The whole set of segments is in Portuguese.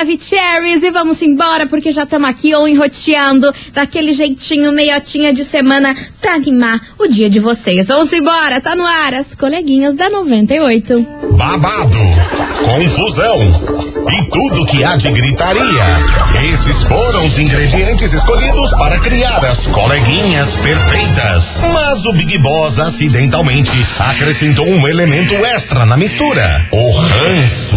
Maravicheries e vamos embora porque já estamos aqui ou enroteando daquele jeitinho meiotinha de semana pra animar o dia de vocês. Vamos embora, tá no ar as coleguinhas da 98. Babado, confusão e tudo que há de gritaria. Esses foram os ingredientes escolhidos para criar as coleguinhas perfeitas. Mas o Big Boss acidentalmente acrescentou um elemento extra na mistura: o ranço.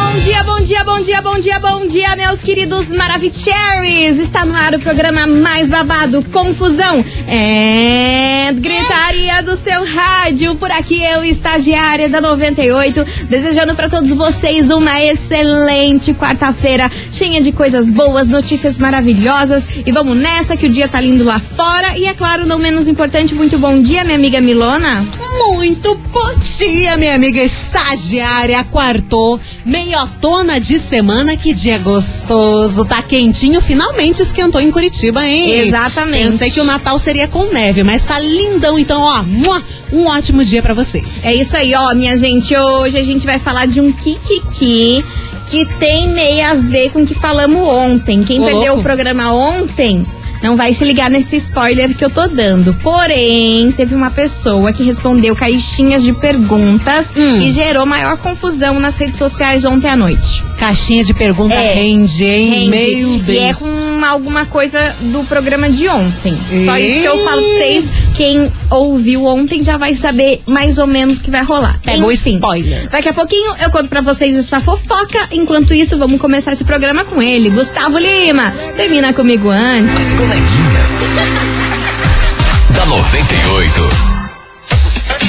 dia, bom dia, bom dia, bom dia, bom dia, meus queridos Maravicheries! Está no ar o programa mais babado, Confusão é Gritaria do seu rádio. Por aqui eu, estagiária da 98, desejando para todos vocês uma excelente quarta-feira, cheia de coisas boas, notícias maravilhosas. E vamos nessa que o dia tá lindo lá fora. E é claro, não menos importante, muito bom dia, minha amiga Milona. Muito bom dia, minha amiga estagiária. Quartou, meiotona de semana. Que dia gostoso. Tá quentinho, finalmente esquentou em Curitiba, hein? Exatamente. Pensei que o Natal seria com neve, mas tá lindão. Então, ó, um ótimo dia pra vocês. É isso aí, ó, minha gente. Hoje a gente vai falar de um Kikiki que tem meio a ver com o que falamos ontem. Quem Ô, perdeu louco. o programa ontem não vai se ligar nesse spoiler que eu tô dando. Porém, teve uma pessoa que respondeu caixinhas de perguntas Hum. e gerou maior confusão nas redes sociais ontem à noite. Caixinha de pergunta É, rende, hein? Rende. Meu Deus. E é com alguma coisa do programa de ontem. Só isso que eu falo pra vocês. Quem ouviu ontem já vai saber mais ou menos o que vai rolar. Pega o Enfim, spoiler. Daqui a pouquinho eu conto pra vocês essa fofoca. Enquanto isso, vamos começar esse programa com ele, Gustavo Lima. Termina comigo antes. As coleguinhas. da 98.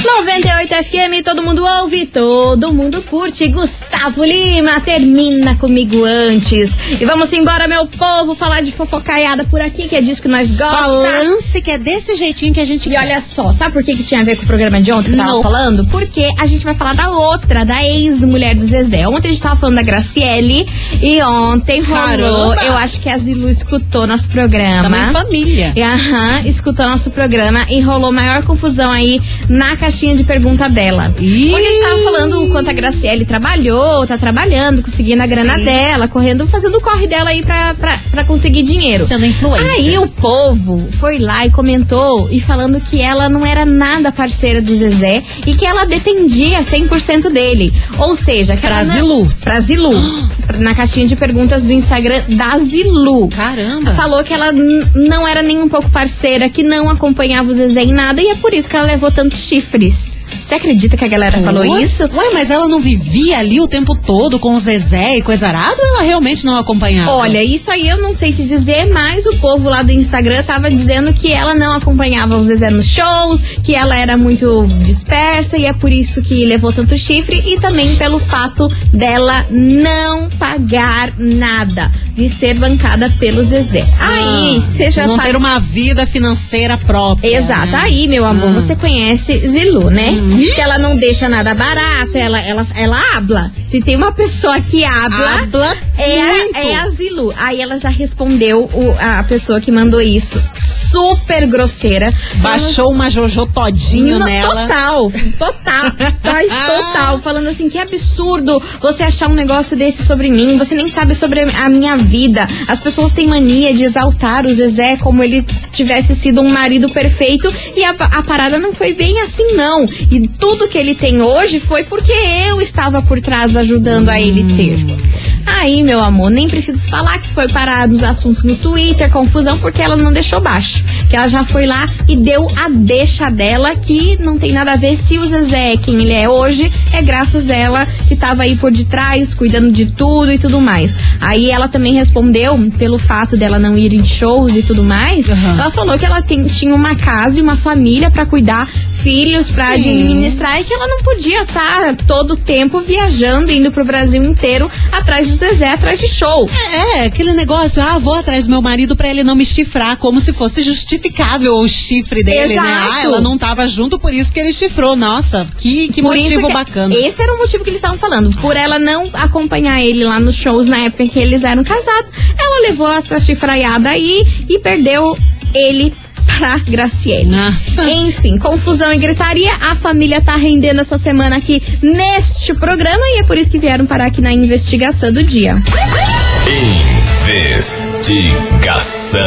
98 FM, todo mundo ouve, todo mundo curte. Gustavo Lima, termina comigo antes. E vamos embora, meu povo, falar de fofocaiada por aqui, que é disso que nós gostamos. lance que é desse jeitinho que a gente E olha só, sabe por que, que tinha a ver com o programa de ontem que eu tava Não. falando? Porque a gente vai falar da outra, da ex-mulher do Zezé. Ontem a gente tava falando da Graciele e ontem rolou. Caramba! Eu acho que a Zilu escutou nosso programa. da minha família. E, Aham, escutou nosso programa e rolou maior confusão aí na caixinha de pergunta dela. Ih! Onde a gente tava falando o quanto a Graciele trabalhou, tá trabalhando, conseguindo a grana Sim. dela, correndo, fazendo o corre dela aí pra, pra, pra conseguir dinheiro. Sendo influencer. Aí o povo foi lá e comentou e falando que ela não era nada parceira do Zezé e que ela dependia 100% dele. Ou seja, que Pra Zilu. Pra Zilu. na caixinha de perguntas do Instagram da Zilu. Caramba. Falou que ela não era nem um pouco parceira, que não acompanhava o Zezé em nada e é por isso que ela levou tantos Flores. Você acredita que a galera falou Nossa. isso? Ué, mas ela não vivia ali o tempo todo com o Zezé e coisa arada ou ela realmente não acompanhava? Olha, isso aí eu não sei te dizer, mas o povo lá do Instagram tava dizendo que ela não acompanhava o Zezé nos shows, que ela era muito dispersa e é por isso que levou tanto chifre e também pelo fato dela não pagar nada, de ser bancada pelo Zezé. Aí, você já Ah, não sabe. ter uma vida financeira própria. Exato, né? aí, meu amor, você conhece Zilu, né? Uhum. Que ela não deixa nada barato, ela, ela, ela habla. Se tem uma pessoa que habla, Habla é, muito. é a Zilu. Aí ela já respondeu o- a pessoa que mandou isso. Super grosseira. Baixou uma Jojo todinho Não, nela. Total, total, mas total. Falando assim, que absurdo você achar um negócio desse sobre mim. Você nem sabe sobre a minha vida. As pessoas têm mania de exaltar o Zezé como ele tivesse sido um marido perfeito. E a, a parada não foi bem assim, não. E tudo que ele tem hoje foi porque eu estava por trás ajudando a ele ter. Aí, meu amor, nem preciso falar que foi parar nos assuntos no Twitter, confusão, porque ela não deixou baixo. Que ela já foi lá e deu a deixa dela, que não tem nada a ver se o Zezé é quem ele é hoje, é graças a ela que tava aí por detrás, cuidando de tudo e tudo mais. Aí ela também respondeu, pelo fato dela não ir em shows e tudo mais, Uhum. ela falou que ela tem- tinha uma casa e uma família pra cuidar, filhos pra Sim. administrar e que ela não podia estar todo o tempo viajando, indo pro Brasil inteiro atrás de Zezé atrás de show. É, aquele negócio, ah, vou atrás do meu marido pra ele não me chifrar, como se fosse justificável o chifre dele, né? Exato. Ah, ela não tava junto, por isso que ele chifrou. Nossa, que, que Por motivo que- bacana. Esse era o motivo que eles estavam falando. Por ela não acompanhar ele lá nos shows na época em que eles eram casados, ela levou essa chifraiada aí e perdeu ele pra Graciele. Nossa. Enfim, confusão e gritaria. A família tá rendendo essa semana aqui neste programa e é por isso que vieram parar aqui na investigação do dia. Investigação.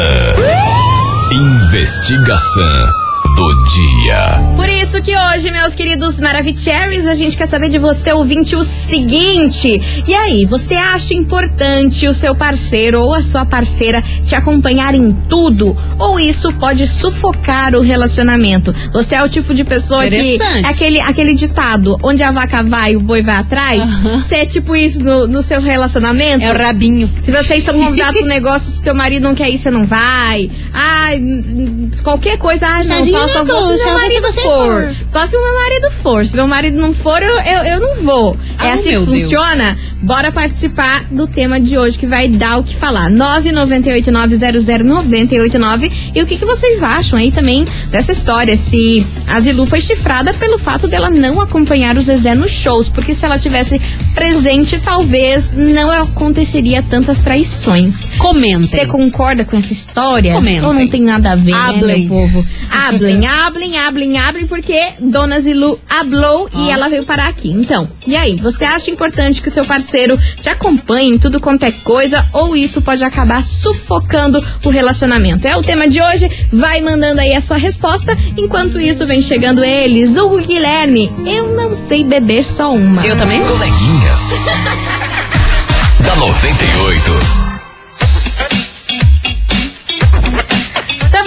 Investigação do dia. Por isso que hoje, meus queridos Maravicheries, a gente quer saber de você, ouvinte, o seguinte. E aí, você acha importante o seu parceiro ou a sua parceira te acompanhar em tudo? Ou isso pode sufocar o relacionamento? Você é o tipo de pessoa que. Interessante. Aquele, aquele ditado, onde a vaca vai, o boi vai atrás? Você é tipo isso no, no seu relacionamento? É o rabinho. Se vocês são convidados pro negócio, se teu marido não quer ir, você não vai. Ai, hum, hum, qualquer coisa, ah, não, Chazinho só, só vou se meu marido se você for. Só se o meu marido for. Se meu marido não for, eu, eu, eu não vou. é Ah, assim que meu Deus. funciona? Bora participar do tema de hoje que vai dar o que falar. 998900989. E o que, que vocês acham aí também dessa história? Se a Zilu foi chifrada pelo fato dela não acompanhar o Zezé nos shows. Porque se ela tivesse presente, talvez não aconteceria tantas traições. Comentem. Você concorda com essa história? Comentem. Ou não tem nada a ver, né, Hablem. meu povo? Hablem, hablem, hablem, hablem, porque Dona Zilu hablou e Nossa. ela veio parar aqui. Então, e aí, você acha importante que o seu parceiro te acompanhe em tudo quanto é coisa ou isso pode acabar sufocando o relacionamento? É o tema de hoje, vai mandando aí a sua resposta. Enquanto isso, vem chegando eles, Hugo Guilherme. Eu não sei beber só uma. Eu também? Coleguinhas. da 98.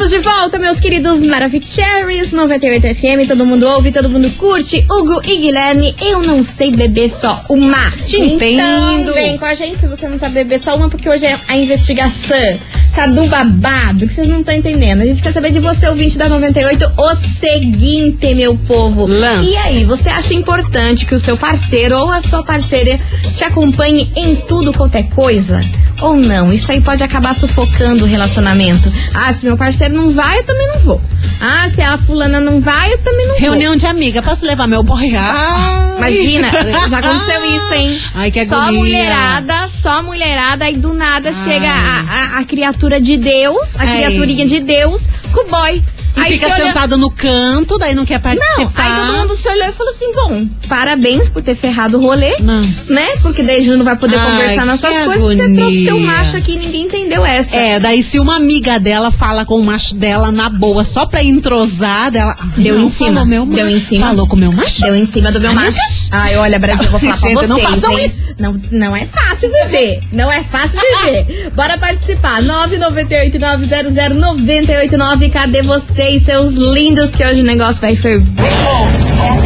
Estamos de volta, meus queridos Maravicheries 98 FM. Todo mundo ouve, todo mundo curte. Hugo e Guilherme, eu não sei beber só uma. Te então, entendo. vem com a gente se você não sabe beber só uma, porque hoje é a investigação. Tá do babado, que vocês não estão entendendo. A gente quer saber de você, ouvinte da 98, o seguinte, meu povo. Lance. E aí, você acha importante que o seu parceiro ou a sua parceira te acompanhe em tudo quanto é coisa? Ou não? Isso aí pode acabar sufocando o relacionamento. Ah, se meu parceiro não vai, eu também não vou. Ah, se a fulana não vai, eu também não vou. Reunião de amiga, posso levar meu boy? Ai. Imagina, já aconteceu isso, hein? Ai, que só agonia. mulherada, só mulherada, aí do nada chega a, a- a criatura de Deus, a Ai. criaturinha de Deus, com o boy. E aí fica sentada no canto, daí não quer Não, participar. aí todo mundo se olhou e falou assim: bom, parabéns por ter ferrado o rolê. Nossa. Né? Porque daí já não vai poder Ai, conversar nossas que coisas. Você trouxe teu macho aqui e ninguém entendeu essa. É, daí se uma amiga dela fala com o macho dela na boa, só pra entrosar, dela. ah, Deu não, em cima. Meu Deu macho. em cima. Falou com o meu macho? Deu em cima do meu Ai, macho. meu. Ai, olha, Brasil, eu vou falar pra Gente, vocês. não façam hein? isso. Não, não é fácil viver. Não é fácil viver. Bora participar. 998-900-989. Cadê vocês, seus lindos, que hoje o negócio vai ferver?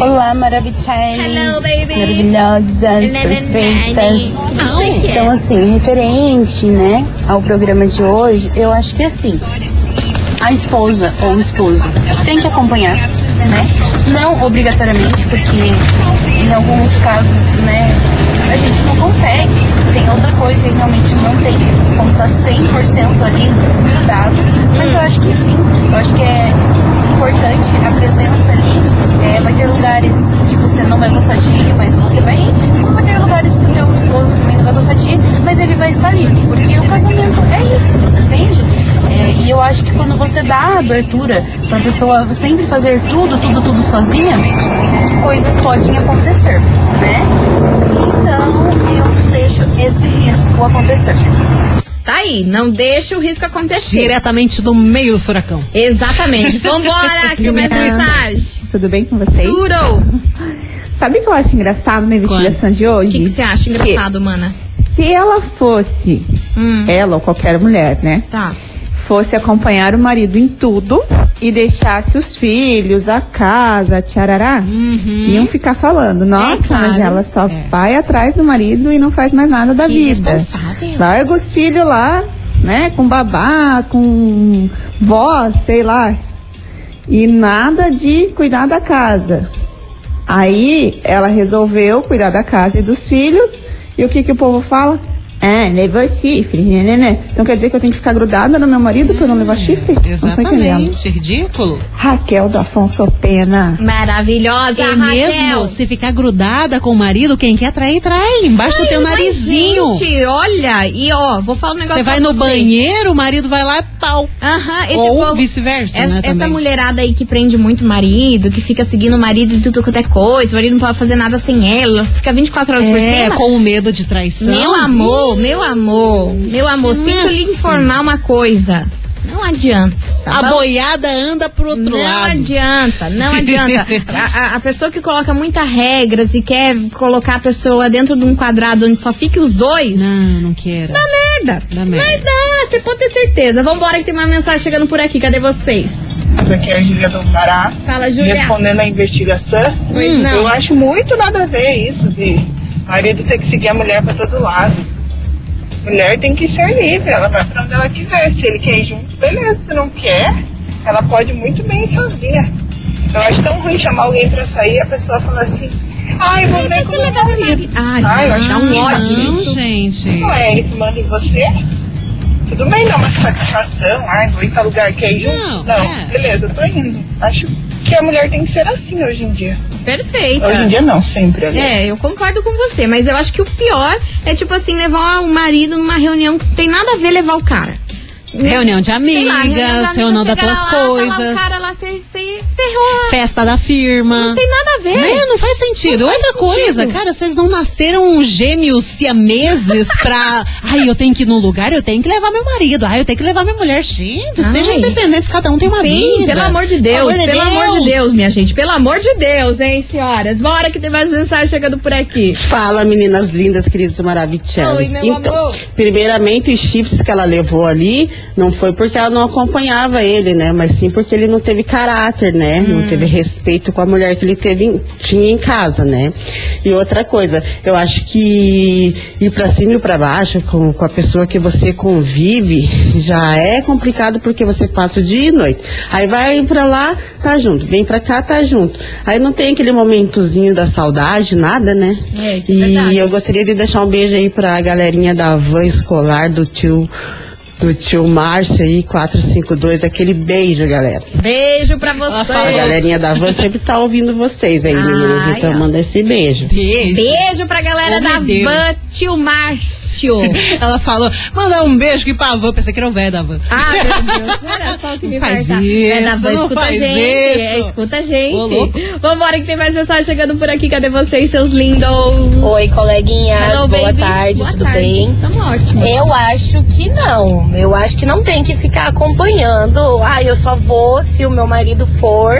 Olá, maravilhosas. Maravilhosas, perfeitas. Então, assim, referente, né, ao programa de hoje, eu acho que assim, a esposa ou o esposo tem que acompanhar, né? Não obrigatoriamente, porque em alguns casos, né, a gente não consegue. Tem outra coisa e realmente não tem como estar 100% ali grudado. Mas eu acho que sim, eu acho que é importante a presença ali. É, vai ter lugares você não vai gostar de ir, mas você vai ir. Como vai ter lugares que o teu esposo também não vai gostar de ir, mas ele vai estar ali. Porque o casamento é isso, entende? É, e eu acho que quando você dá a abertura pra pessoa sempre fazer tudo, tudo, tudo sozinha, coisas podem acontecer, né? Então eu deixo esse risco acontecer. Tá aí, não deixa o risco acontecer. Diretamente do meio do furacão. Exatamente. Vambora, que mensagem. Tudo bem com vocês? Tudo. Sabe o que eu acho engraçado na investigação de O hoje? que que você acha engraçado, mana? Se ela fosse, Hum, ela ou qualquer mulher, né? tá. Fosse acompanhar o marido em tudo e deixasse os filhos, a casa, tcharará, iam ficar falando, nossa, claro. mas ela só É. vai atrás do marido e não faz mais nada da Que vida. responsável. Larga os filhos lá, né, com babá, com vó, sei lá. E nada de cuidar da casa. Aí ela resolveu cuidar da casa e dos filhos. E o que, que o povo fala? Ah, levou chifre, né, né, né. Então quer dizer que eu tenho que ficar grudada no meu marido pra eu não levar chifre? Exatamente, ridículo. Raquel do Afonso Pena. Maravilhosa, É Raquel. mesmo, se ficar grudada com o marido, quem quer trair, trai. Embaixo do teu narizinho. Gente, olha, e ó, vou falar um negócio Você vai pra no banheiro, o marido vai lá e pau. Aham, esse Ou vice-versa, essa, né, essa também. mulherada aí que prende muito o marido, que fica seguindo o marido em tudo quanto é coisa, o marido não pode fazer nada sem ela, fica 24 horas por É, cima. com o medo de traição. Meu amor, meu amor, meu amor, Não sinto lhe informar uma coisa. Não adianta. tá A bom? boiada anda pro outro não lado. adianta, não adianta. A, a- pessoa que coloca muitas regras e quer colocar a pessoa dentro de um quadrado onde só fique os dois, Não, não quero. dá merda. Dá merda. Vai dar, você pode ter certeza. Vambora que tem uma mensagem chegando por aqui. Cadê vocês? Aqui é a Júlia do Pará. Fala, Júlia. Respondendo a investigação. Pois não. Eu acho muito nada a ver isso de marido ter que seguir a mulher pra todo lado. Mulher tem que ser livre, ela vai pra onde ela quiser. Se ele quer ir junto, beleza. Se não quer, ela pode muito bem ir sozinha. Eu acho tão ruim chamar alguém pra sair e a pessoa fala assim, ai, vou ver com o meu marido. Ai, Ai, eu acho dá um tão ódio Não, isso. gente. Não é ele que manda em você? Tudo bem dar uma satisfação, ai, vou ir pra lugar que é ir junto. Não, Não, é. beleza, tô indo. Acho que a mulher tem que ser assim hoje em dia. Perfeita. Hoje em dia não, sempre, aliás. É, eu concordo com você, mas eu acho que o pior é, tipo assim, levar o marido numa reunião que não tem nada a ver levar o cara. Reunião de Sei lá, amigas, reunião das tuas lá, Tá lá o coisas, cara lá, você você ferrou. festa da firma. Não tem nada a ver. Né? Não faz sentido. Não faz Outra coisa, sentido. cara, vocês não nasceram gêmeos siameses pra. Ai, eu tenho que ir no lugar, eu tenho que levar meu marido. Ai, eu tenho que levar minha mulher. Gente, Ai. sejam independentes, cada um tem uma Sim, vida. pelo amor de Deus, Pelo pelo amor de Deus, minha gente, pelo amor de Deus, hein, senhoras. Bora que tem mais mensagem chegando por aqui. Fala, meninas lindas, queridas maravilhosas. Oi, então, amor. primeiramente, os chifres que ela levou ali não foi porque ela não acompanhava ele, né? Mas sim porque ele não teve caráter, né? Hum. Não teve respeito com a mulher que ele teve, tinha em casa, né? E outra coisa, eu acho que ir pra cima e pra baixo com, com a pessoa que você convive já é complicado porque você passa o dia e noite. Aí vai pra lá, tá junto. Vem pra cá, tá junto. Aí não tem aquele momentozinho da saudade, nada, né? É, isso é e verdade. eu gostaria de deixar um beijo aí pra galerinha da van escolar do tio do tio Márcio aí, 452, aquele beijo, galera. Beijo pra A você. galerinha da van sempre tá ouvindo vocês aí, meninas, Ai, então ó. manda esse beijo. Beijo. Beijo pra galera Oh, da Deus. Van Tio Márcio. Ela falou, mandar um beijo aqui pra van. Pensei que era o velho da van. Ah, meu Deus, olha só o que me Não faz isso, É da Van, não escuta a faz gente. isso. É, escuta a gente. Ô. Vambora que tem mais mensagem chegando por aqui. Cadê vocês, seus lindos? Oi, coleguinhas, Hello, boa baby. tarde, Boa tudo tarde. bem? Tamo ótimo. Eu acho que não. Eu acho que não tem que ficar acompanhando. Ah, eu só vou se o meu marido for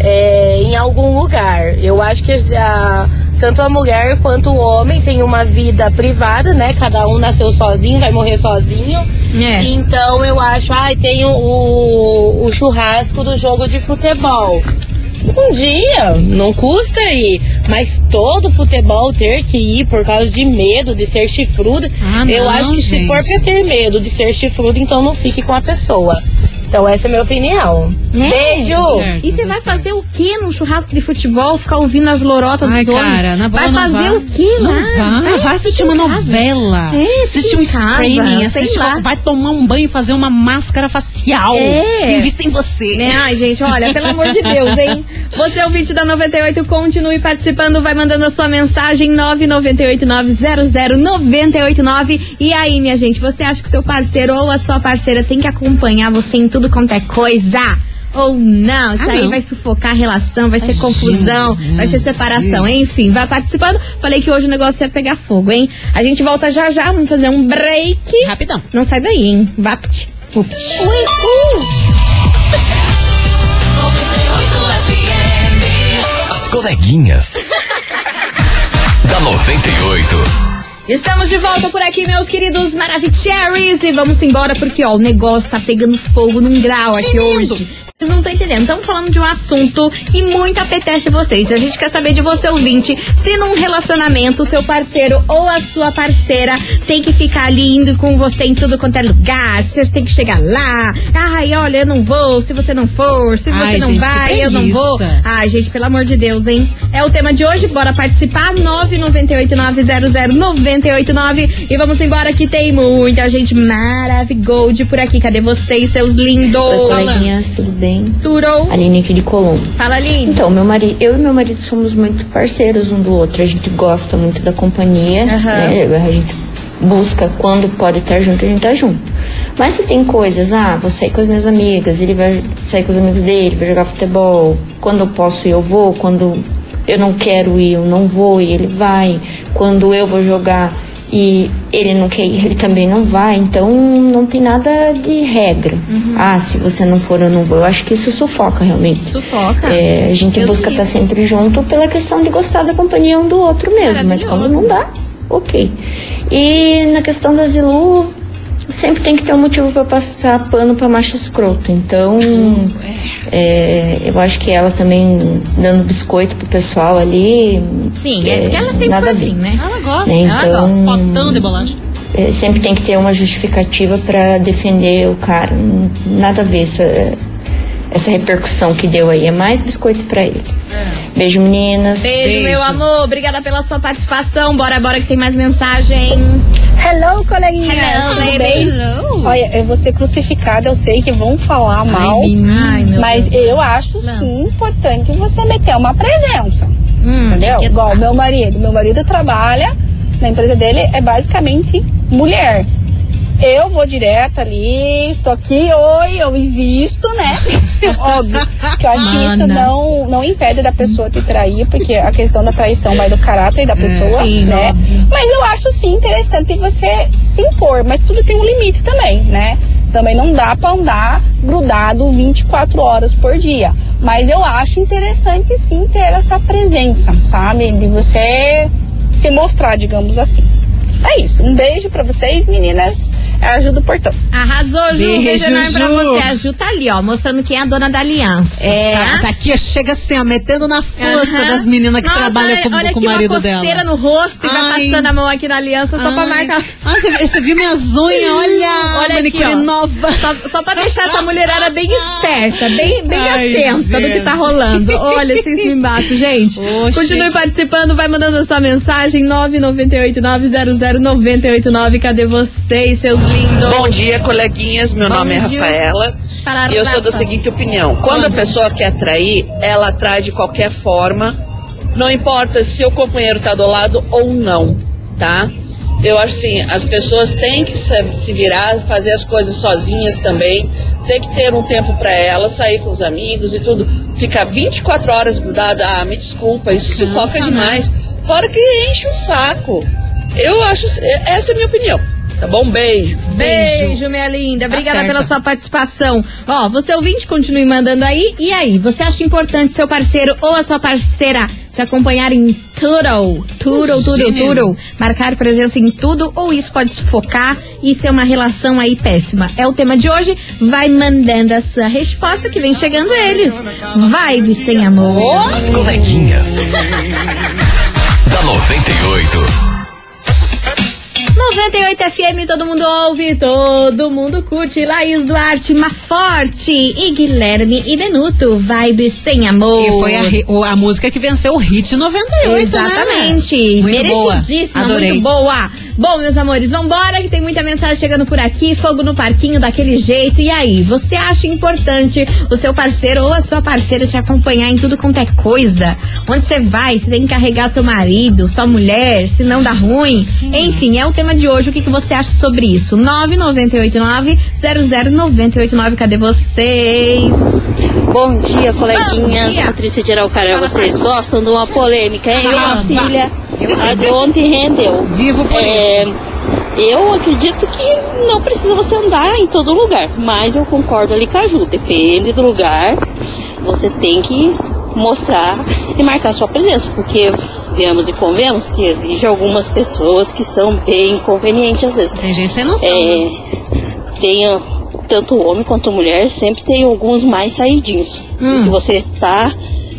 é, em algum lugar. Eu acho que a- tanto a mulher quanto o homem tem uma vida privada, né? Cada um nasceu sozinho, vai morrer sozinho. É. Então eu acho, ai, tem o, o, o churrasco do jogo de futebol. Um dia, não custa ir, mas todo futebol ter que ir por causa de medo de ser chifrudo, Ah, eu não, acho que se gente. for pra ter medo de ser chifrudo, então não fique com a pessoa. Então essa é a minha opinião. É, Beijo! certo. E você vai certo. fazer o que num churrasco de futebol? Ficar ouvindo as lorotas Ai, dos homens? cara, na Vai fazer vá. o que lá? Não vá, vai assistir uma novela. É, assistir um casa, streaming, lá. vai tomar um banho e fazer uma máscara facial. É. Invista em você. Né? Ai, gente, olha, pelo amor de Deus, hein? Você é ouvinte da 98, continue participando, vai mandando a sua mensagem 998900989. E aí, minha gente, você acha que o seu parceiro ou a sua parceira tem que acompanhar você em tudo quanto é coisa? Ou não? Isso Ah, aí não. vai sufocar a relação, vai ser Imagina. confusão, vai ser separação, enfim, vai participando. Falei que hoje o negócio ia pegar fogo, hein? A gente volta já já, vamos fazer um break. Rapidão. Não sai daí, hein? Vapt. Vupt. As coleguinhas. da 98. Estamos de volta por aqui, meus queridos Maravicheries. E vamos embora porque, ó, o negócio tá pegando fogo num grau aqui hoje. Vocês não estão entendendo. Estamos falando de um assunto que muito apetece vocês. A gente quer saber de você, ouvinte, se num relacionamento o seu parceiro ou a sua parceira tem que ficar ali indo com você em tudo quanto é lugar, se você tem que chegar lá. Ai, olha, eu não vou, se você não for, se você Ai, não gente, vai, eu não vou. Ai, gente, pelo amor de Deus, hein? É o tema de hoje, bora participar. 998900989 e vamos embora que tem muita gente maravigold por aqui. Cadê vocês, seus lindos? Oi, coleguinhas, tudo bem? Turou. Aline aqui de Colombo. Fala, Aline. Então, meu marido, eu e meu marido somos muito parceiros um do outro. A gente gosta muito da companhia. Aham. né? A gente busca quando pode estar junto, a gente tá junto. Mas se tem coisas, ah, vou sair com as minhas amigas, ele vai sair com os amigos dele, vai jogar futebol. Quando eu posso ir, eu vou. Quando eu não quero ir, eu não vou e ele vai. Quando eu vou jogar e ele não quer ir, ele também não vai. Então não tem nada de regra. Uhum. Ah, se você não for, eu não vou. Eu acho que isso sufoca realmente. Sufoca. É, a gente Deus busca estar livre. sempre junto pela questão de gostar da companhia um do outro mesmo. Mas quando não dá, ok. E na questão da Zilu, sempre tem que ter um motivo para passar pano pra macho escroto. Então, é, eu acho que ela também dando biscoito pro pessoal ali. Sim, é porque ela sempre foi ver. assim, né? Ela gosta, Né, ela então- gosta. Potão de bolacha. É, sempre tem que ter uma justificativa para defender o cara. Nada a ver essa, essa repercussão que deu aí. É mais biscoito para ele. Beijo, meninas. Beijo, meu amor. Obrigada pela sua participação. Bora, bora que tem mais mensagem. Hello, coleguinha. Hello, Tudo baby. bem? Olha, eu vou ser crucificada, eu sei que vão falar mal, Ai, meu mas Deus. eu acho sim importante você meter uma presença. Hum, entendeu? que Igual o meu marido. Meu marido trabalha, na empresa dele é basicamente mulher. Eu vou direto ali, tô aqui, oi, eu existo, né? Óbvio. Que eu acho que isso Mana. não, não impede da pessoa te trair, porque a questão da traição vai do caráter da pessoa, sim, né? óbvio. Mas eu acho sim interessante você se impor, mas tudo tem um limite também, né? Também não dá pra andar grudado 24 horas por dia. Mas eu acho interessante sim ter essa presença, sabe? De você se mostrar, digamos assim. É isso. Um beijo pra vocês, meninas. Ajuda o portão. Arrasou, Ju. Beijo, Beijo enorme pra Ju. você. A Ju tá ali, ó, mostrando quem é a dona da aliança. É, tá? tá aqui, ó, chega assim, ó, metendo na força das meninas que Nossa, trabalham olha, com, olha com o aqui marido uma dela. coceira no rosto e vai Ai. passando a mão aqui na aliança só pra Ai. marcar. Ah, você, você viu minhas unhas? Olha, Olha manicure aqui, ó. nova. Só, só pra deixar essa mulherada bem esperta, bem, bem Ai, atenta do que tá gente. rolando. Olha, vocês me matam, gente. Oxi. Continue participando, vai mandando a sua mensagem 998-900-989. Cadê vocês, seus lindos? Bom dia, coleguinhas. Meu Bom nome é dia. Rafaela. Fala, E eu sou da seguinte opinião: quando a pessoa quer trair, ela atrai de qualquer forma. Não importa se o companheiro tá do lado ou não, tá? Eu acho assim, as pessoas têm que se virar, fazer as coisas sozinhas também. Tem que ter um tempo pra elas, sair com os amigos e tudo. Ficar 24 horas grudada, ah, me desculpa, isso sufoca né? demais. Fora que enche o saco. Eu acho, essa é a minha opinião. Tá bom? Beijo. Beijo, minha linda. Obrigada certa. pela sua participação. Ó, você ouvinte, continue mandando aí. E aí, você acha importante seu parceiro ou a sua parceira te acompanhar em tudo? Tudo, tudo, tudo. Marcar presença em tudo ou isso pode sufocar e ser uma relação aí péssima? É o tema de hoje. Vai mandando a sua resposta que vem chegando eles. Vibe sem amor. As coleguinhas. da 98. 98 FM, todo mundo ouve, todo mundo curte. Laís Duarte, Maforte e Guilherme e Benuto, Vibe Sem Amor. E foi a, a música que venceu o hit 98, Exatamente. né? Muito boa. Merecidíssima, Adorei. muito boa. Bom, meus amores, vambora que tem muita mensagem chegando por aqui. Fogo no parquinho daquele jeito. E aí, você acha importante o seu parceiro ou a sua parceira te acompanhar em tudo quanto é coisa? Onde você vai, você tem que carregar seu marido, sua mulher, se não dá ruim. Enfim, é o tema de hoje. O que, que você acha sobre isso? 9989-00989. Cadê vocês? Bom dia, coleguinhas. Bom dia. Patrícia de Araucária, vocês gostam de uma polêmica, hein? Minha filha, a de ontem rendeu. Vivo por é, Eu acredito que não precisa você andar em todo lugar, mas eu concordo ali com a Ju. Depende do lugar, você tem que mostrar e marcar sua presença, porque vemos e convemos que exige algumas pessoas que são bem inconvenientes às vezes. Tem gente sem noção. É, tem, tanto o homem quanto mulher, sempre tem alguns mais saidinhos. E se você tá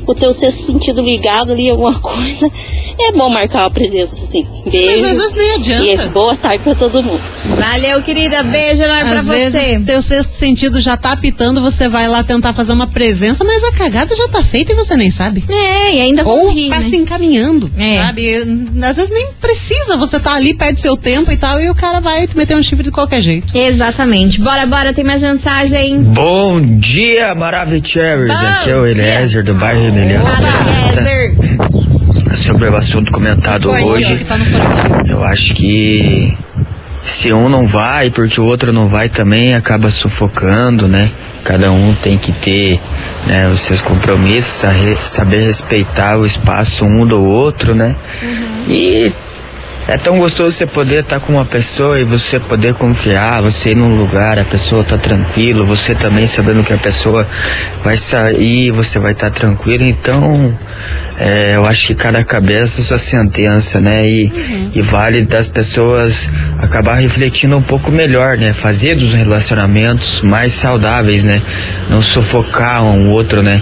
com o teu sexto sentido ligado ali, alguma coisa, é bom marcar uma presença, assim. Beijo. Mas às vezes nem adianta. E boa tarde pra todo mundo. Valeu, querida. Beijo enorme pra Às você. vezes teu sexto sentido já tá apitando, você vai lá tentar fazer uma presença, mas a cagada já tá feita e você nem sabe. É, e ainda Ou rir, tá né? se encaminhando, É. sabe? Às vezes nem precisa, você tá ali, perde seu tempo e tal, e o cara vai te meter um chifre de qualquer jeito. Exatamente. Bora, bora, tem mais mensagem. Bom dia, Maravicheries. Bom Aqui é o Eliezer do bairro Eliezer. Sobre o assunto comentado hoje, tá eu acho que se um não vai, porque o outro não vai também, acaba sufocando, né? Cada um tem que ter né, os seus compromissos, sa- saber respeitar o espaço um do outro, né? E é tão gostoso você poder estar com uma pessoa e você poder confiar, você ir num lugar, a pessoa tá tranquilo, você também sabendo que a pessoa vai sair, você vai estar tranquilo, então é, eu acho que cada cabeça sua sentença, né? E, e vale das pessoas acabar refletindo um pouco melhor, né? Fazer dos relacionamentos mais saudáveis, né? Não sufocar um outro, né?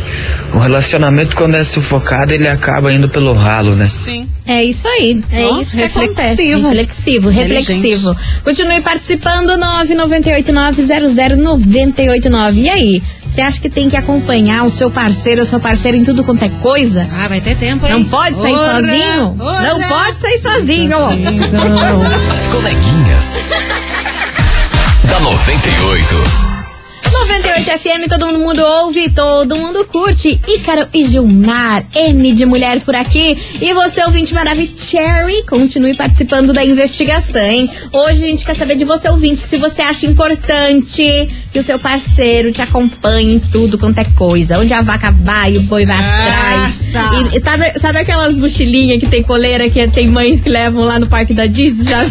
Um relacionamento quando é sufocado, ele acaba indo pelo ralo, né? Sim. É isso aí. É Ó, isso que acontece. reflexivo. Reflexivo, reflexivo. Inteligente. Continue participando, 998900989. E aí? Você acha que tem que acompanhar o seu parceiro ou sua parceira em tudo quanto é coisa? Ah, vai ter tempo, hein? Não pode sair Ora, sozinho? ora. Não pode sair sozinho. As coleguinhas. da 98. 98 FM, todo mundo ouve, todo mundo curte. Ícaro e Gilmar, M de mulher por aqui. E você, ouvinte maravilhoso, Cherry, continue participando da investigação, hein? Hoje a gente quer saber de você, ouvinte, se você acha importante que o seu parceiro te acompanhe em tudo quanto é coisa. Onde a vaca vai, o boi vai atrás. Nossa! E, e sabe, sabe aquelas mochilinhas que tem coleira que tem mães que levam lá no parque da Disney? Já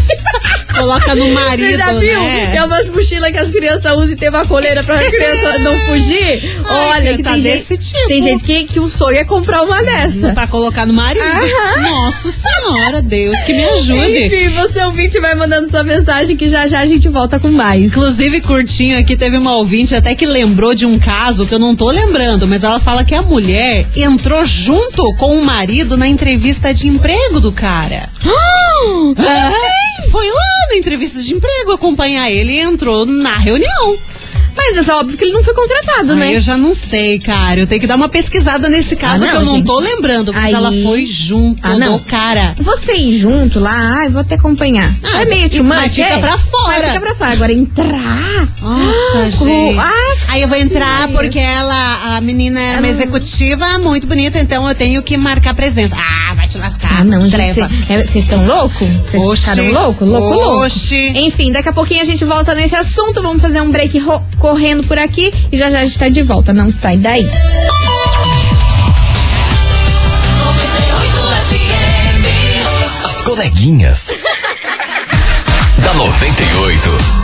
Coloca no marido, Você já viu? né? É umas mochilas que as crianças usam e tem uma coleira pra criança não fugir. Olha, que tá tem desse gente, tipo. tem gente que, que o sonho é comprar uma dessa. Pra colocar no marido. Aham. Nossa senhora, Deus que me ajude. Enfim, você ouvinte vai mandando sua mensagem que já já a gente volta com mais. Inclusive, curtinho aqui, teve uma ouvinte até que lembrou de um caso que eu não tô lembrando, mas ela fala que a mulher entrou junto com o marido na entrevista de emprego do cara. Ah, foi lá na entrevista de emprego acompanhar ele e entrou na reunião. Mas é óbvio que ele não foi contratado, né? eu já não sei, cara. Eu tenho que dar uma pesquisada nesse caso Ah, que não, eu não gente. tô lembrando, mas Aí- ela foi junto Ah, não. do cara. Você ir junto lá, ai, vou até acompanhar. Ah, é meio e- mas fica é? pra fora. Mas fica pra fora. Agora, entrar... Nossa, Ah, gente. ah, Aí eu vou entrar porque ela, a menina era uma executiva muito bonita, então eu tenho que marcar presença. Ah, vai te lascar. Ah, não, gente. treva. Vocês estão loucos? Vocês ficaram loucos? Louco, louco. Oxi. Enfim, daqui a pouquinho a gente volta nesse assunto. Vamos fazer um break correndo por aqui e já já a gente tá de volta. Não sai daí. As coleguinhas. da 98.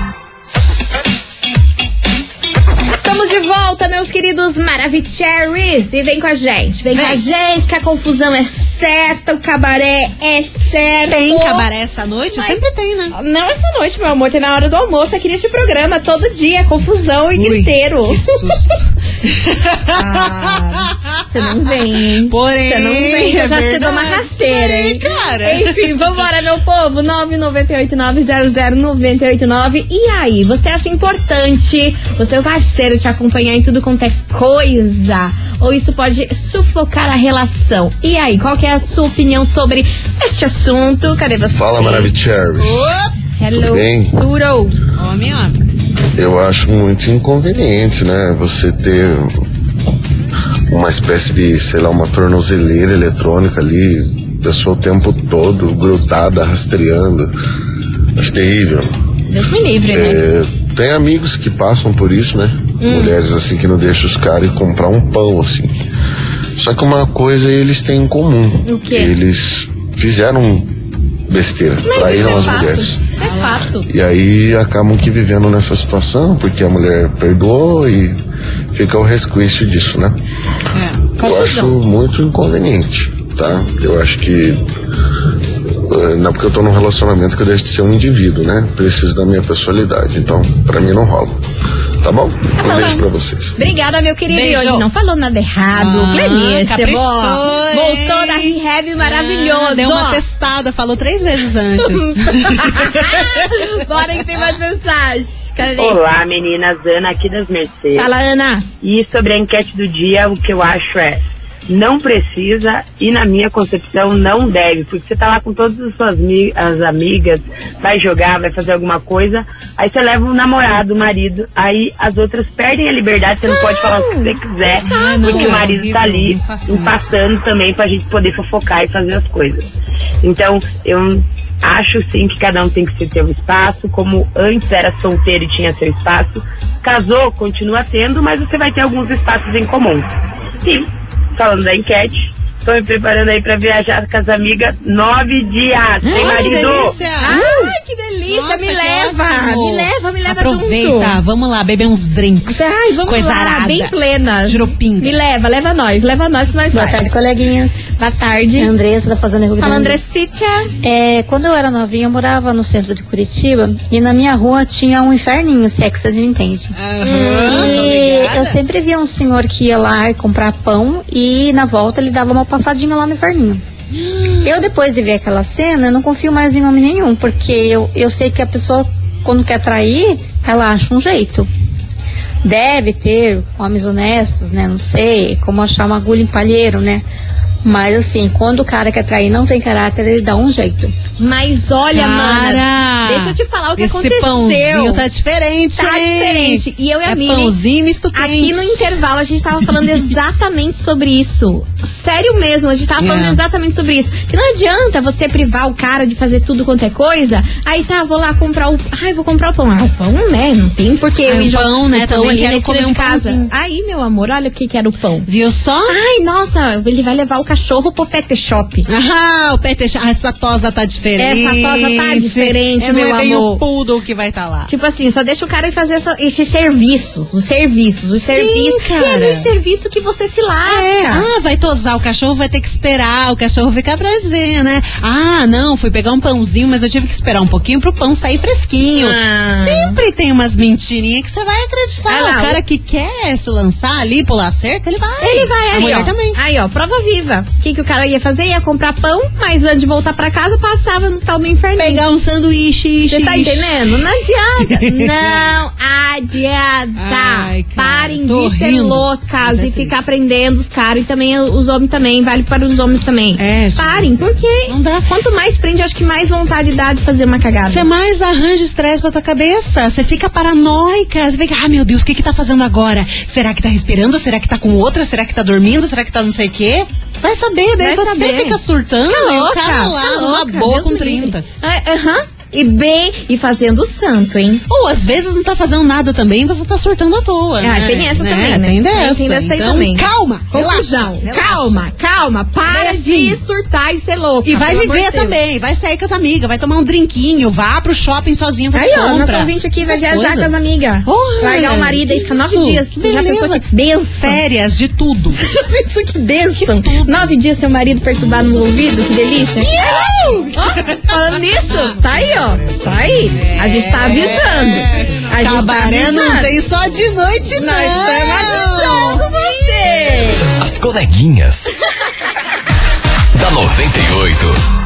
Estamos de volta, meus queridos Maravicheries. E vem com a gente. Vem, com a gente que a confusão é certa, o cabaré é certo. Tem cabaré essa noite? Mas- Sempre tem, né? Não essa noite, meu amor. Tem na hora do almoço aqui neste programa. Todo dia, confusão e Ui, griteiro. Que susto. Ah, Você não vem, hein? Porém, Você não vem, eu é já te dou uma verdade. rasteira, hein? Cara. Enfim, vambora, meu povo. 998900989. E aí, você acha importante o seu parceiro te acompanhar em tudo quanto é coisa? Ou isso pode sufocar a relação? E aí, qual que é a sua opinião sobre este assunto? Cadê você? Fala, Maravicheries. Hello. Tudo bem? Turo. Homem, homem. Eu acho muito inconveniente, né? Você ter uma espécie de, sei lá, uma tornozeleira eletrônica ali, pessoa o tempo todo grudada, rastreando. Acho terrível. Deus me livre, né? É, tem amigos que passam por isso, né? Hum. Mulheres assim que não deixam os caras comprar um pão, assim. Só que uma coisa eles têm em comum. O quê? Eles fizeram besteira, Mas traíram é as fato. mulheres. Isso é fato. E aí acabam que vivendo nessa situação, porque a mulher perdoou e fica o resquício disso, né? Eu acho muito inconveniente, tá? Eu acho que. eh, Não é porque eu tô num relacionamento que eu deixo de ser um indivíduo, né? Preciso da minha personalidade. Então, pra mim não rola. Tá bom? Um beijo pra vocês. Obrigada, meu querido. E Beijo. hoje não falou nada errado. Ah, Clenícia? Voltou da rehab maravilhoso. Ah, deu uma testada, falou três vezes antes. Bora que tem mais mensagem. Cadê? Olá, meninas. Ana aqui das Mercedes. Fala, Ana. E sobre a enquete do dia, o que eu acho é não precisa e na minha concepção não deve, porque você tá lá com todas as suas as amigas, vai jogar, vai fazer alguma coisa, aí você leva o namorado, o marido, aí as outras perdem a liberdade, você não pode falar o que você quiser, não, porque é o marido horrível, tá ali não empatando também pra gente poder fofocar e fazer as coisas. Então, eu acho sim que cada um tem que ter seu espaço, como antes era solteiro e tinha seu espaço, casou, continua tendo, mas você vai ter alguns espaços em comum. E, falando da enquete, tô me preparando aí pra viajar com as amigas nove dias, sem marido. delícia. Ai, que delícia. Nossa, me que leva. Me leva, me leva Aproveita, junto. vamos lá, beber uns drinks. Ai, vamos Coisa lá, arada. bem plenas. Jurupinga. Me leva, leva nós, leva nós que nós Boa vai. tarde, coleguinhas. Boa tarde. Andressa da Fazenda Rio Grande. Fala, Andressítia. É, quando eu era novinha, eu morava no centro de Curitiba e na minha rua tinha um inferninho, se é que vocês me entendem. e eu sempre via um senhor que ia lá e comprar pão e na volta ele dava uma passadinha lá no inferninho. Eu, depois de ver aquela cena, eu não confio mais em homem nenhum, porque eu, eu sei que a pessoa, quando quer trair, ela acha um jeito. Deve ter homens honestos, né? Não sei, como achar uma agulha em palheiro, né? Mas assim, quando o cara quer trair não tem caráter, ele dá um jeito. Mas olha, mana, deixa eu te falar o que esse aconteceu. pãozinho tá diferente, Tá hein? diferente. E eu e a É Miri, pãozinho misto aqui quente. no intervalo, a gente tava falando exatamente sobre isso. Sério mesmo, a gente tava falando É. exatamente sobre isso. Que não adianta você privar o cara de fazer tudo quanto é coisa. Aí tá, vou lá comprar o. Ai, vou comprar o pão. Ah, o pão, né? Não tem porque Ah, eu ir pão, né? o pão Também ali na esquina de um casa. pãozinho. Aí, meu amor, olha o que que era o pão. Viu só? Ai, nossa, ele vai levar o cachorro pro pet shop. Ah, o pet ah, essa tosa tá diferente. Essa tosa tá diferente, é, meu não é bem amor. o poodle que vai estar tá lá. Tipo assim, só deixa o cara fazer essa- esses serviços. Os serviços, os Sim, serviços. cara. E é no serviço que você se lasca. É, ah, vai tosar, o cachorro vai ter que esperar, o cachorro ficar brasinho, né? Ah, não, fui pegar um pãozinho, mas eu tive que esperar um pouquinho pro pão sair fresquinho. Ah. Sempre tem umas mentirinhas que você vai acreditar. Ah, lá, o cara o- que quer se lançar ali, pular cerca, ele vai. Ele vai aí, ó. também. Aí, ó, prova viva. O que, que o cara ia fazer? Ia comprar pão, mas antes de voltar pra casa, passava no tal do inferninho. Pegar um sanduíche. Você tá entendendo? Não adianta. Não adianta. Ai, cara, Parem de ser rindo. loucas é e ficar prendendo os caras e também os homens também. Vale para os homens também. É. Parem, porque Não dá. quanto mais prende, acho que mais vontade dá de fazer uma cagada. Você mais arranja estresse pra tua cabeça. Você fica paranoica. Você fica, ah, meu Deus, o que que tá fazendo agora? Será que tá respirando? Será que tá com outra? Será que tá dormindo? Será que tá não sei o quê? Vai saber, daí Vai você saber. fica surtando Tá e o louca, cara lá tá numa louca, boa Deus com me livre. 30. Ah, Aham. E bem, e fazendo santo, hein? Ou às vezes não tá fazendo nada também, você tá surtando à toa. Ah, né? tem essa Né? também, né? Tem dessa. Tem dessa aí então, também. calma, Confusão. Calma, calma. Para de surtar e ser louca. E vai viver Deus. também, vai sair com as amigas, vai tomar um drinquinho, vá pro shopping sozinho fazer Aí, ó, compra. nosso ouvinte aqui vai viajar coisas. com as amigas. Olha, Largar o marido aí, fica nove dias. Você já pensou que benção? Férias de tudo. Você já pensou que benção? Nove dias seu marido perturbado no ouvido, que delícia. Falando nisso, tá aí, ó. Tá aí. A gente tá avisando. A gente tá avisando. não tem só de noite, não. Nós estamos avisando você. As coleguinhas. da 98.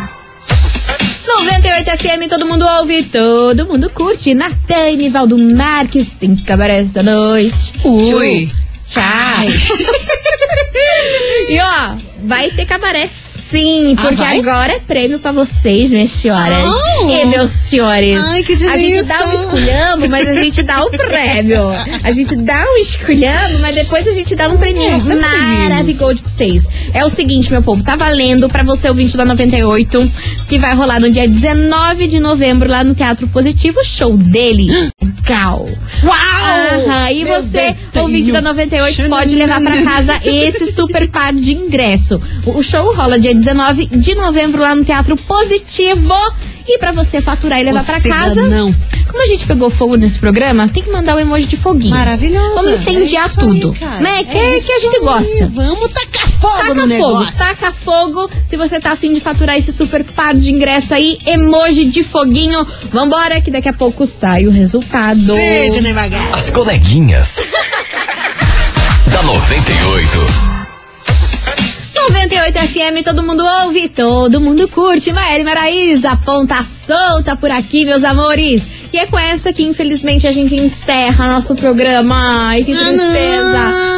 98 FM, todo mundo ouve, todo mundo curte. Natan, Nivaldo Marques, tem cabaré essa noite. Ui. Tchau. e ó, vai ter cabaré sim, Ah, porque vai? agora é prêmio pra vocês, minhas senhoras. Oh. E meus senhores. Ai, que A gente delícia. dá um esculhambo, mas a gente dá um prêmio. A gente dá um esculhambo, mas depois a gente dá um prêmio É, sempre maravilhoso pra vocês. É o seguinte, meu povo, tá valendo pra você ouvinte da 98, que vai rolar no dia 19 de novembro lá no Teatro Positivo, show deles. Legal. Uau! Aham, e Meu você, ouvinte da 98, pode levar pra casa esse super par de ingresso. O o show rola dia 19 de novembro lá no Teatro Positivo. E pra você faturar e levar pra Você casa. não. Como a gente pegou fogo nesse programa, tem que mandar o emoji de foguinho. Maravilhoso. Vamos incendiar É isso aí, tudo. cara. né? Que, É que a gente aí. gosta. Vamos tacar fogo taca no fogo, negócio. taca fogo. Se você tá afim de faturar esse super par de ingresso aí, emoji de foguinho. Vambora, que daqui a pouco sai o resultado. Sidney Magal. As coleguinhas. da 98. 98 FM, todo mundo ouve, todo mundo curte. Maíra Maraíza, ponta solta por aqui, meus amores. E é com essa que, infelizmente, a gente encerra nosso programa. Ai, que tristeza. Tinha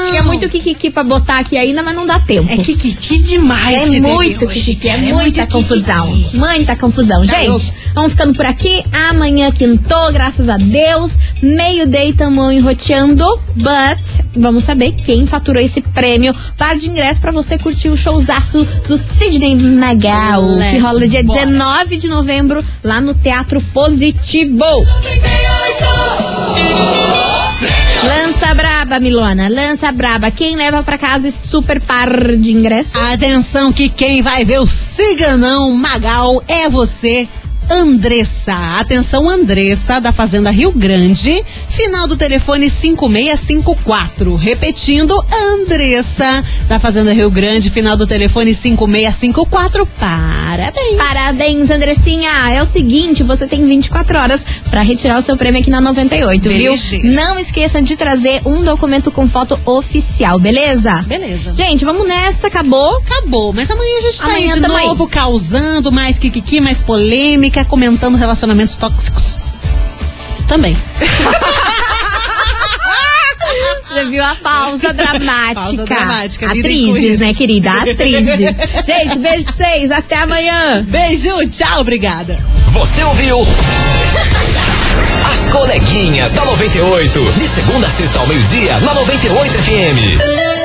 muito kikiki pra botar aqui ainda, mas não dá tempo. É kikiki demais. É que muito hoje, kikiki, é é muita confusão. kikiki. Muita confusão. Tá Gente, louco. vamos ficando por aqui. Amanhã quintou, graças a Deus. Meio-day tamo enroteando. But vamos saber quem faturou esse prêmio. Par de ingresso pra você curtir o showzaço do Sidney Magal. que Let's rola dia bora. 19 de novembro lá no Teatro Positivo. Lança braba, Milona. Lança braba. Quem leva pra casa esse super par de ingresso? Atenção que quem vai ver o Ciganão Magal é você. Andressa, atenção Andressa da Fazenda Rio Grande, final do telefone 5654. Repetindo, Andressa da Fazenda Rio Grande, final do telefone 5654. Parabéns. Parabéns, Andressinha. É o seguinte, você tem 24 horas pra retirar o seu prêmio aqui na 98, Beleza. viu? Não esqueça de trazer um documento com foto oficial, beleza? Beleza. Gente, vamos nessa, acabou? Acabou, mas amanhã a gente tá Amanhã aí de tamo aí. novo causando mais kikiki, mais polêmica, comentando relacionamentos tóxicos. Também. Você viu a pausa dramática. Pausa dramática, Atrizes, né, querida? Atrizes. Gente, beijo pra vocês. Até amanhã. Beijo, tchau, obrigada. Você ouviu? As coleguinhas da 98. De segunda a sexta ao meio-dia, na 98 FM.